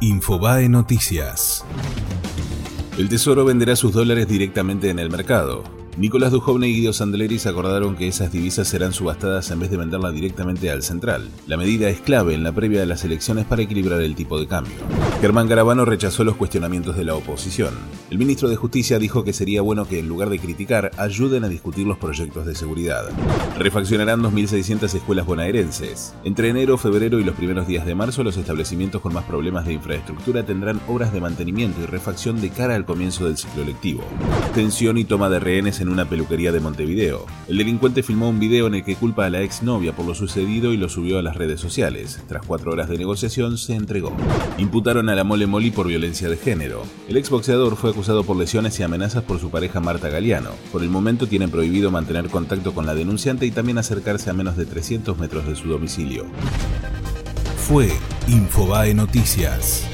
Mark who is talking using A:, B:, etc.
A: Infobae Noticias. El Tesoro venderá sus dólares directamente en el mercado. Nicolás Dujovne y Guido Sandleris acordaron que esas divisas serán subastadas en vez de venderla directamente al central. La medida es clave en la previa de las elecciones para equilibrar el tipo de cambio. Germán Garabano rechazó los cuestionamientos de la oposición. El ministro de Justicia dijo que sería bueno que en lugar de criticar, ayuden a discutir los proyectos de seguridad. Refaccionarán 2.600 escuelas bonaerenses. Entre enero, febrero y los primeros días de marzo, los establecimientos con más problemas de infraestructura tendrán obras de mantenimiento y refacción de cara al comienzo del ciclo lectivo. Tensión y toma de rehenes en una peluquería de Montevideo. El delincuente filmó un video en el que culpa a la exnovia por lo sucedido y lo subió a las redes sociales. Tras cuatro horas de negociación, se entregó. Imputaron a la Mole Moli por violencia de género. El exboxeador fue acusado por lesiones y amenazas por su pareja Marta Galeano. Por el momento tienen prohibido mantener contacto con la denunciante y también acercarse a menos de 300 metros de su domicilio. Fue Infobae Noticias.